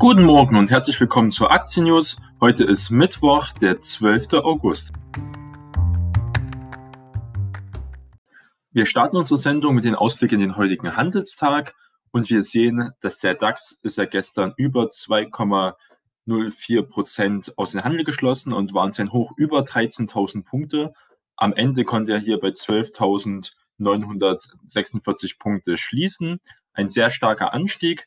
Guten Morgen und herzlich willkommen zur Aktien News. Heute ist Mittwoch, der 12. August. Wir starten unsere Sendung mit dem Ausblick in den heutigen Handelstag und wir sehen, dass der DAX ist ja gestern über 2,04 Prozent aus dem Handel geschlossen und waren sein Hoch über 13.000 Punkte. Am Ende konnte er hier bei 12.946 Punkte schließen. Ein sehr starker Anstieg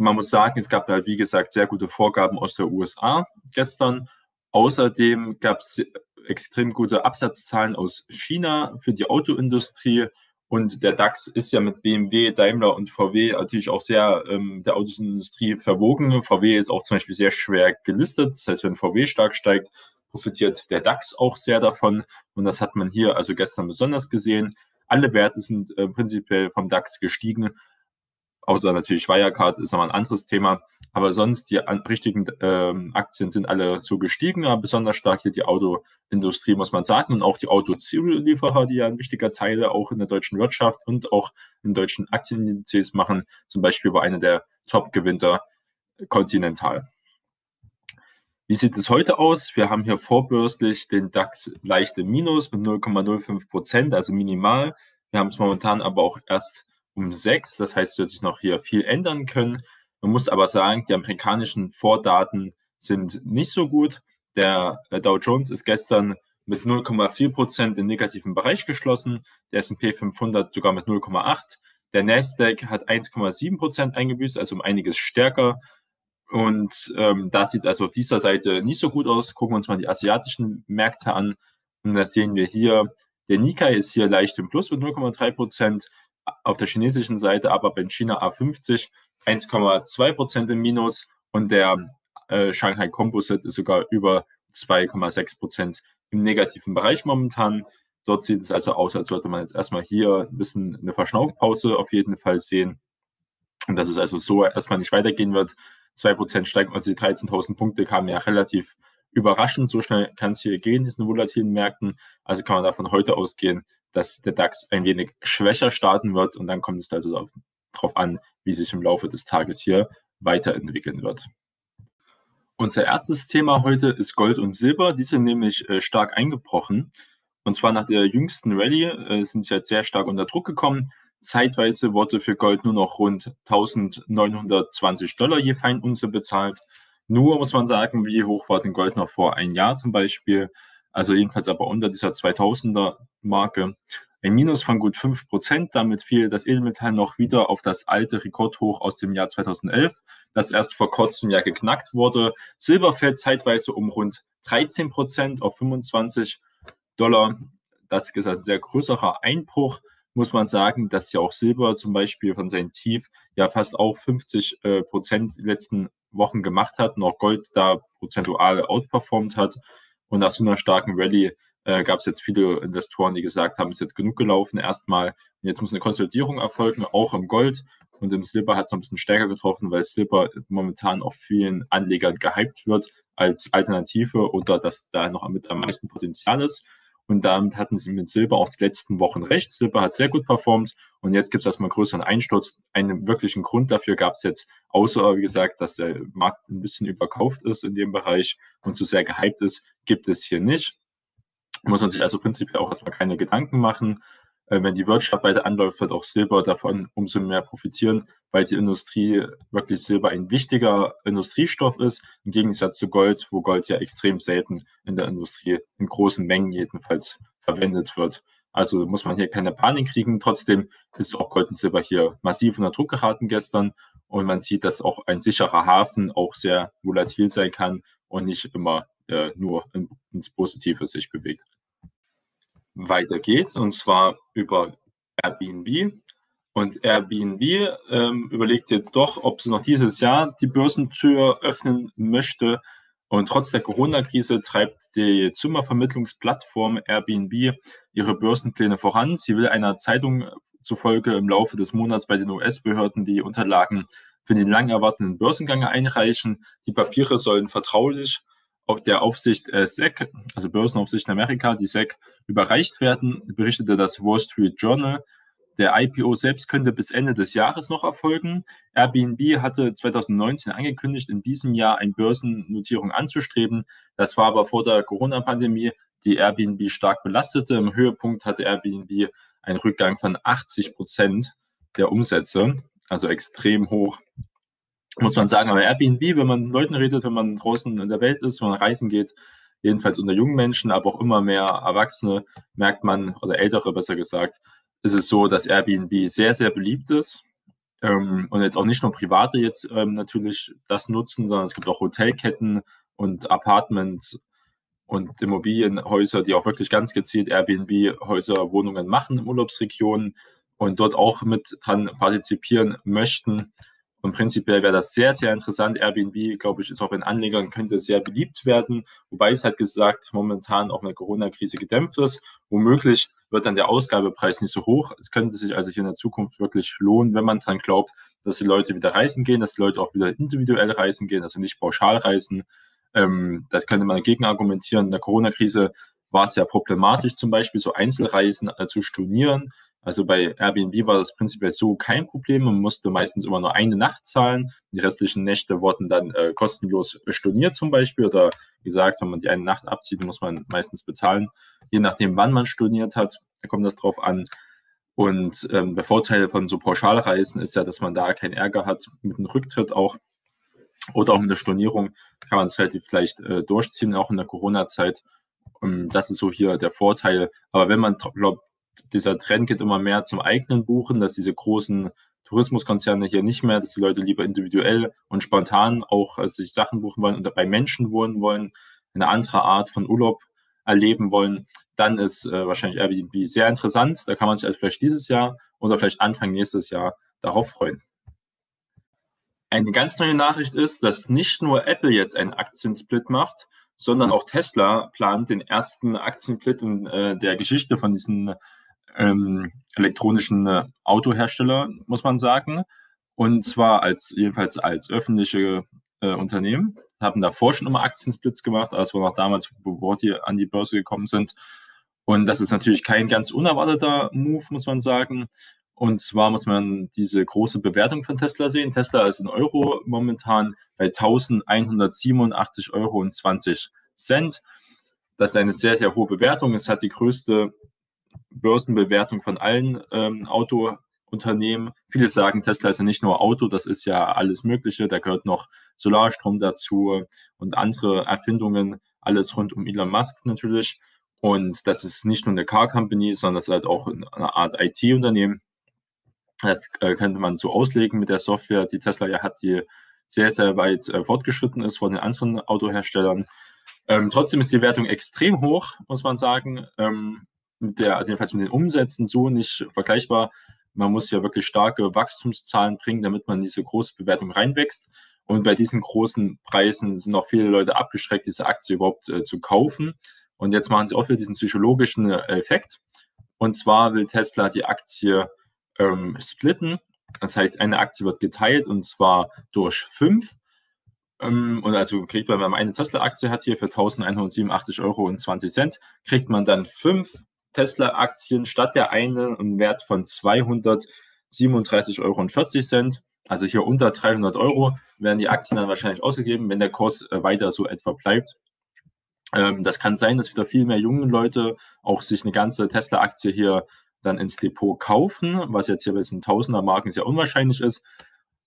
man muss sagen, es gab halt, wie gesagt, sehr gute Vorgaben aus der USA gestern. Außerdem gab es extrem gute Absatzzahlen aus China für die Autoindustrie. Und der DAX ist ja mit BMW, Daimler und VW natürlich auch sehr ähm, der Autoindustrie verwogen. VW ist auch zum Beispiel sehr schwer gelistet. Das heißt, wenn VW stark steigt, profitiert der DAX auch sehr davon. Und das hat man hier also gestern besonders gesehen. Alle Werte sind äh, prinzipiell vom DAX gestiegen außer natürlich Wirecard ist nochmal ein anderes Thema. Aber sonst, die richtigen ähm, Aktien sind alle so gestiegen, aber besonders stark hier die Autoindustrie, muss man sagen, und auch die Autozulieferer, die ja ein wichtiger Teil auch in der deutschen Wirtschaft und auch in deutschen Aktienindizes machen. Zum Beispiel war einer der Top-Gewinner Continental. Wie sieht es heute aus? Wir haben hier vorbörslich den DAX leichte Minus mit 0,05 Prozent, also minimal. Wir haben es momentan aber auch erst um sechs. Das heißt, es wird sich noch hier viel ändern können. Man muss aber sagen, die amerikanischen Vordaten sind nicht so gut. Der Dow Jones ist gestern mit 0,4 Prozent im negativen Bereich geschlossen, der S&P 500 sogar mit 0,8. Der Nasdaq hat 1,7 Prozent eingebüßt, also um einiges stärker. Und ähm, da sieht also auf dieser Seite nicht so gut aus. Gucken wir uns mal die asiatischen Märkte an. Und da sehen wir hier, der Nikkei ist hier leicht im Plus mit 0,3 Prozent auf der chinesischen Seite aber bei China A50 1,2 Prozent im Minus und der äh, Shanghai Composite ist sogar über 2,6 Prozent im negativen Bereich momentan. Dort sieht es also aus, als würde man jetzt erstmal hier ein bisschen eine Verschnaufpause auf jeden Fall sehen. Und dass es also so erstmal nicht weitergehen wird. 2% steigen, also die 13.000 Punkte kamen ja relativ überraschend. So schnell kann es hier gehen, ist in volatilen Märkten. Also kann man davon heute ausgehen, dass der DAX ein wenig schwächer starten wird und dann kommt es also darauf, an, wie sich im Laufe des Tages hier weiterentwickeln wird. Unser erstes Thema heute ist Gold und Silber. Die sind nämlich äh, stark eingebrochen. Und zwar nach der jüngsten Rallye äh, sind sie jetzt sehr stark unter Druck gekommen. Zeitweise wurde für Gold nur noch rund 1920 Dollar je Feinunze bezahlt. Nur muss man sagen, wie hoch war denn Gold noch vor ein Jahr zum Beispiel? Also jedenfalls aber unter dieser 2000er Marke. Ein Minus von gut 5%, damit fiel das Edelmetall noch wieder auf das alte Rekordhoch aus dem Jahr 2011, das erst vor kurzem ja geknackt wurde. Silber fällt zeitweise um rund 13% auf 25 Dollar. Das ist ein sehr größerer Einbruch, muss man sagen, dass ja auch Silber zum Beispiel von seinem Tief ja fast auch 50 äh, Prozent die letzten Wochen gemacht hat, noch Gold da prozentual outperformt hat. Und nach so einer starken Rallye äh, gab es jetzt viele Investoren, die gesagt haben, es ist jetzt genug gelaufen erstmal. Jetzt muss eine Konsolidierung erfolgen, auch im Gold. Und im Silber hat es ein bisschen stärker getroffen, weil Silber momentan auch vielen Anlegern gehypt wird als Alternative oder dass da noch mit am meisten Potenzial ist. Und damit hatten sie mit Silber auch die letzten Wochen recht. Silber hat sehr gut performt und jetzt gibt es erstmal größeren Einsturz. Einen wirklichen Grund dafür gab es jetzt, außer wie gesagt, dass der Markt ein bisschen überkauft ist in dem Bereich und zu sehr gehypt ist, gibt es hier nicht. Muss man sich also prinzipiell auch erstmal keine Gedanken machen. Äh, wenn die Wirtschaft weiter anläuft, wird auch Silber davon umso mehr profitieren, weil die Industrie wirklich Silber ein wichtiger Industriestoff ist, im Gegensatz zu Gold, wo Gold ja extrem selten in der Industrie in großen Mengen jedenfalls verwendet wird. Also muss man hier keine Panik kriegen. Trotzdem ist auch Gold und Silber hier massiv unter Druck geraten gestern. Und man sieht, dass auch ein sicherer Hafen auch sehr volatil sein kann und nicht immer äh, nur in, ins Positive sich bewegt. Weiter geht's und zwar über Airbnb. Und Airbnb ähm, überlegt jetzt doch, ob sie noch dieses Jahr die Börsentür öffnen möchte. Und trotz der Corona-Krise treibt die Zimmervermittlungsplattform Airbnb ihre Börsenpläne voran. Sie will einer Zeitung zufolge im Laufe des Monats bei den US-Behörden die Unterlagen für den lang erwarteten Börsengang einreichen. Die Papiere sollen vertraulich der Aufsicht äh, SEC, also Börsenaufsicht in Amerika, die SEC, überreicht werden, berichtete das Wall Street Journal. Der IPO selbst könnte bis Ende des Jahres noch erfolgen. Airbnb hatte 2019 angekündigt, in diesem Jahr eine Börsennotierung anzustreben. Das war aber vor der Corona-Pandemie, die Airbnb stark belastete. Im Höhepunkt hatte Airbnb einen Rückgang von 80 Prozent der Umsätze, also extrem hoch muss man sagen. Aber Airbnb, wenn man Leuten redet, wenn man draußen in der Welt ist, wenn man reisen geht, jedenfalls unter jungen Menschen, aber auch immer mehr Erwachsene, merkt man, oder Ältere besser gesagt, ist es so, dass Airbnb sehr, sehr beliebt ist. Ähm, und jetzt auch nicht nur Private jetzt ähm, natürlich das nutzen, sondern es gibt auch Hotelketten und Apartments und Immobilienhäuser, die auch wirklich ganz gezielt Airbnb-Häuser, Wohnungen machen in Urlaubsregionen und dort auch mit dran partizipieren möchten. Und prinzipiell wäre das sehr, sehr interessant. Airbnb, glaube ich, ist auch den Anlegern, könnte sehr beliebt werden. Wobei es halt gesagt, momentan auch in der Corona-Krise gedämpft ist. Womöglich wird dann der Ausgabepreis nicht so hoch. Es könnte sich also hier in der Zukunft wirklich lohnen, wenn man dran glaubt, dass die Leute wieder reisen gehen, dass die Leute auch wieder individuell reisen gehen, also nicht pauschal reisen. Ähm, das könnte man dagegen argumentieren. In der Corona-Krise war es ja problematisch, zum Beispiel so Einzelreisen äh, zu stornieren. Also bei Airbnb war das prinzipiell so kein Problem. Man musste meistens immer nur eine Nacht zahlen. Die restlichen Nächte wurden dann äh, kostenlos storniert zum Beispiel. Oder wie gesagt, wenn man die eine Nacht abzieht, muss man meistens bezahlen. Je nachdem, wann man storniert hat, da kommt das drauf an. Und ähm, der Vorteil von so Pauschalreisen ist ja, dass man da keinen Ärger hat mit dem Rücktritt auch. Oder auch mit der Stornierung kann man es relativ vielleicht äh, durchziehen, auch in der Corona-Zeit. Ähm, das ist so hier der Vorteil. Aber wenn man glaub, dieser Trend geht immer mehr zum eigenen Buchen, dass diese großen Tourismuskonzerne hier nicht mehr, dass die Leute lieber individuell und spontan auch äh, sich Sachen buchen wollen und bei Menschen wohnen wollen, eine andere Art von Urlaub erleben wollen, dann ist äh, wahrscheinlich Airbnb sehr interessant. Da kann man sich also vielleicht dieses Jahr oder vielleicht Anfang nächstes Jahr darauf freuen. Eine ganz neue Nachricht ist, dass nicht nur Apple jetzt einen Aktiensplit macht, sondern auch Tesla plant den ersten Aktiensplit in äh, der Geschichte von diesen ähm, elektronischen äh, Autohersteller, muss man sagen. Und zwar als jedenfalls als öffentliche äh, Unternehmen. Haben davor schon immer Aktiensplits gemacht, es war noch damals, bevor die an die Börse gekommen sind. Und das ist natürlich kein ganz unerwarteter Move, muss man sagen. Und zwar muss man diese große Bewertung von Tesla sehen. Tesla ist in Euro momentan bei 1187,20 Euro. Das ist eine sehr, sehr hohe Bewertung. Es hat die größte Börsenbewertung von allen ähm, Autounternehmen. Viele sagen, Tesla ist ja nicht nur Auto, das ist ja alles Mögliche. Da gehört noch Solarstrom dazu und andere Erfindungen, alles rund um Elon Musk natürlich. Und das ist nicht nur eine Car Company, sondern das ist halt auch eine Art IT-Unternehmen. Das äh, könnte man so auslegen mit der Software, die Tesla ja hat, die sehr, sehr weit äh, fortgeschritten ist von den anderen Autoherstellern. Ähm, trotzdem ist die Wertung extrem hoch, muss man sagen. Ähm, mit der, also jedenfalls mit den Umsätzen so nicht vergleichbar. Man muss ja wirklich starke Wachstumszahlen bringen, damit man in diese große Bewertung reinwächst. Und bei diesen großen Preisen sind auch viele Leute abgeschreckt, diese Aktie überhaupt äh, zu kaufen. Und jetzt machen sie auch wieder diesen psychologischen äh, Effekt. Und zwar will Tesla die Aktie ähm, splitten. Das heißt, eine Aktie wird geteilt und zwar durch fünf. Ähm, und also kriegt man, wenn man eine Tesla-Aktie hat hier für 1187,20 Euro kriegt man dann fünf Tesla-Aktien statt der einen einen Wert von 237,40 Euro. Also hier unter 300 Euro werden die Aktien dann wahrscheinlich ausgegeben, wenn der Kurs äh, weiter so etwa bleibt. Ähm, das kann sein, dass wieder viel mehr junge Leute auch sich eine ganze Tesla-Aktie hier dann ins Depot kaufen, was jetzt hier bei diesen Tausender-Marken sehr unwahrscheinlich ist.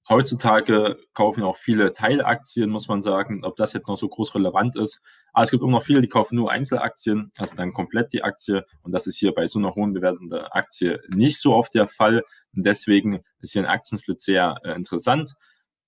Heutzutage kaufen auch viele Teilaktien, muss man sagen. Ob das jetzt noch so groß relevant ist. Aber es gibt immer noch viele, die kaufen nur Einzelaktien, also dann komplett die Aktie. Und das ist hier bei so einer hohen bewertenden Aktie nicht so oft der Fall. Und deswegen ist hier ein Aktiensplit sehr äh, interessant.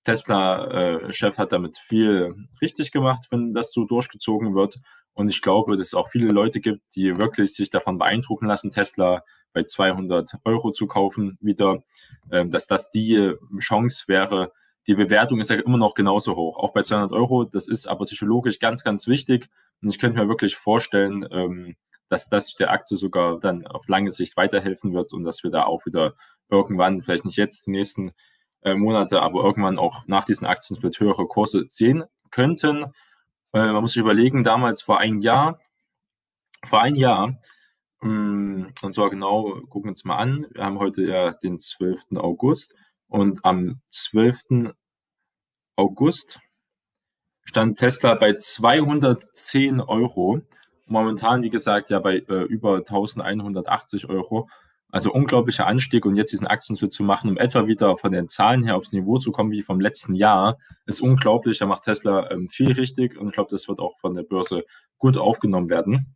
Tesla-Chef äh, hat damit viel richtig gemacht, wenn das so durchgezogen wird. Und ich glaube, dass es auch viele Leute gibt, die wirklich sich davon beeindrucken lassen, Tesla bei 200 Euro zu kaufen wieder, ähm, dass das die Chance wäre. Die Bewertung ist ja immer noch genauso hoch, auch bei 200 Euro. Das ist aber psychologisch ganz, ganz wichtig. Und ich könnte mir wirklich vorstellen, ähm, dass das der Aktie sogar dann auf lange Sicht weiterhelfen wird und dass wir da auch wieder irgendwann, vielleicht nicht jetzt, die nächsten äh, Monate, aber irgendwann auch nach diesen Aktiensplit höhere Kurse sehen könnten. Äh, man muss sich überlegen, damals vor ein Jahr, vor ein Jahr und zwar genau, gucken wir uns mal an. Wir haben heute ja den 12. August und am 12. August stand Tesla bei 210 Euro. Momentan, wie gesagt, ja bei äh, über 1180 Euro. Also unglaublicher Anstieg und jetzt diesen Aktienschritt zu machen, um etwa wieder von den Zahlen her aufs Niveau zu kommen wie vom letzten Jahr, ist unglaublich. Da macht Tesla ähm, viel richtig und ich glaube, das wird auch von der Börse gut aufgenommen werden.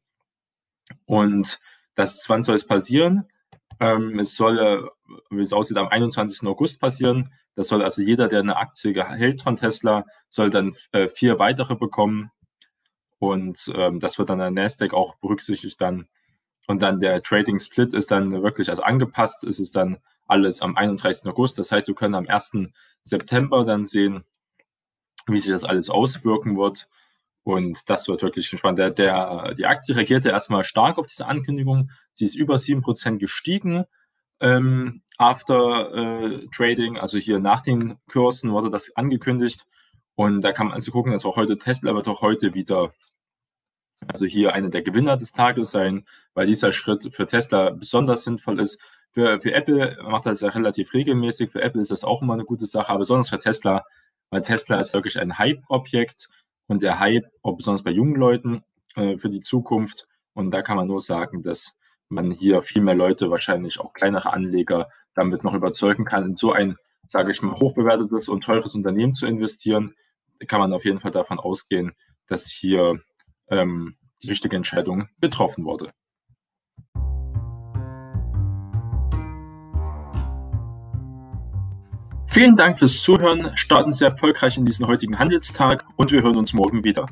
Und das, wann soll es passieren? Ähm, es soll, wie es aussieht, am 21. August passieren. Das soll also jeder, der eine Aktie hält von Tesla, soll dann äh, vier weitere bekommen. Und ähm, das wird dann der Nasdaq auch berücksichtigt dann. Und dann der Trading Split ist dann wirklich, also angepasst ist es dann alles am 31. August. Das heißt, wir können am 1. September dann sehen, wie sich das alles auswirken wird. Und das wird wirklich spannend. Der, der, die Aktie reagierte erstmal stark auf diese Ankündigung. Sie ist über 7% gestiegen. Ähm, after äh, Trading, also hier nach den Kursen, wurde das angekündigt. Und da kann man also gucken, dass auch heute Tesla wird auch heute wieder, also hier einer der Gewinner des Tages sein, weil dieser Schritt für Tesla besonders sinnvoll ist. Für, für Apple macht das ja relativ regelmäßig. Für Apple ist das auch immer eine gute Sache, aber besonders für Tesla, weil Tesla ist wirklich ein Hype-Objekt und der Hype, auch besonders bei jungen Leuten, äh, für die Zukunft. Und da kann man nur sagen, dass man hier viel mehr Leute, wahrscheinlich auch kleinere Anleger, damit noch überzeugen kann, in so ein, sage ich mal, hochbewertetes und teures Unternehmen zu investieren. Da kann man auf jeden Fall davon ausgehen, dass hier ähm, die richtige Entscheidung getroffen wurde. Vielen Dank fürs Zuhören, starten Sie erfolgreich in diesen heutigen Handelstag und wir hören uns morgen wieder.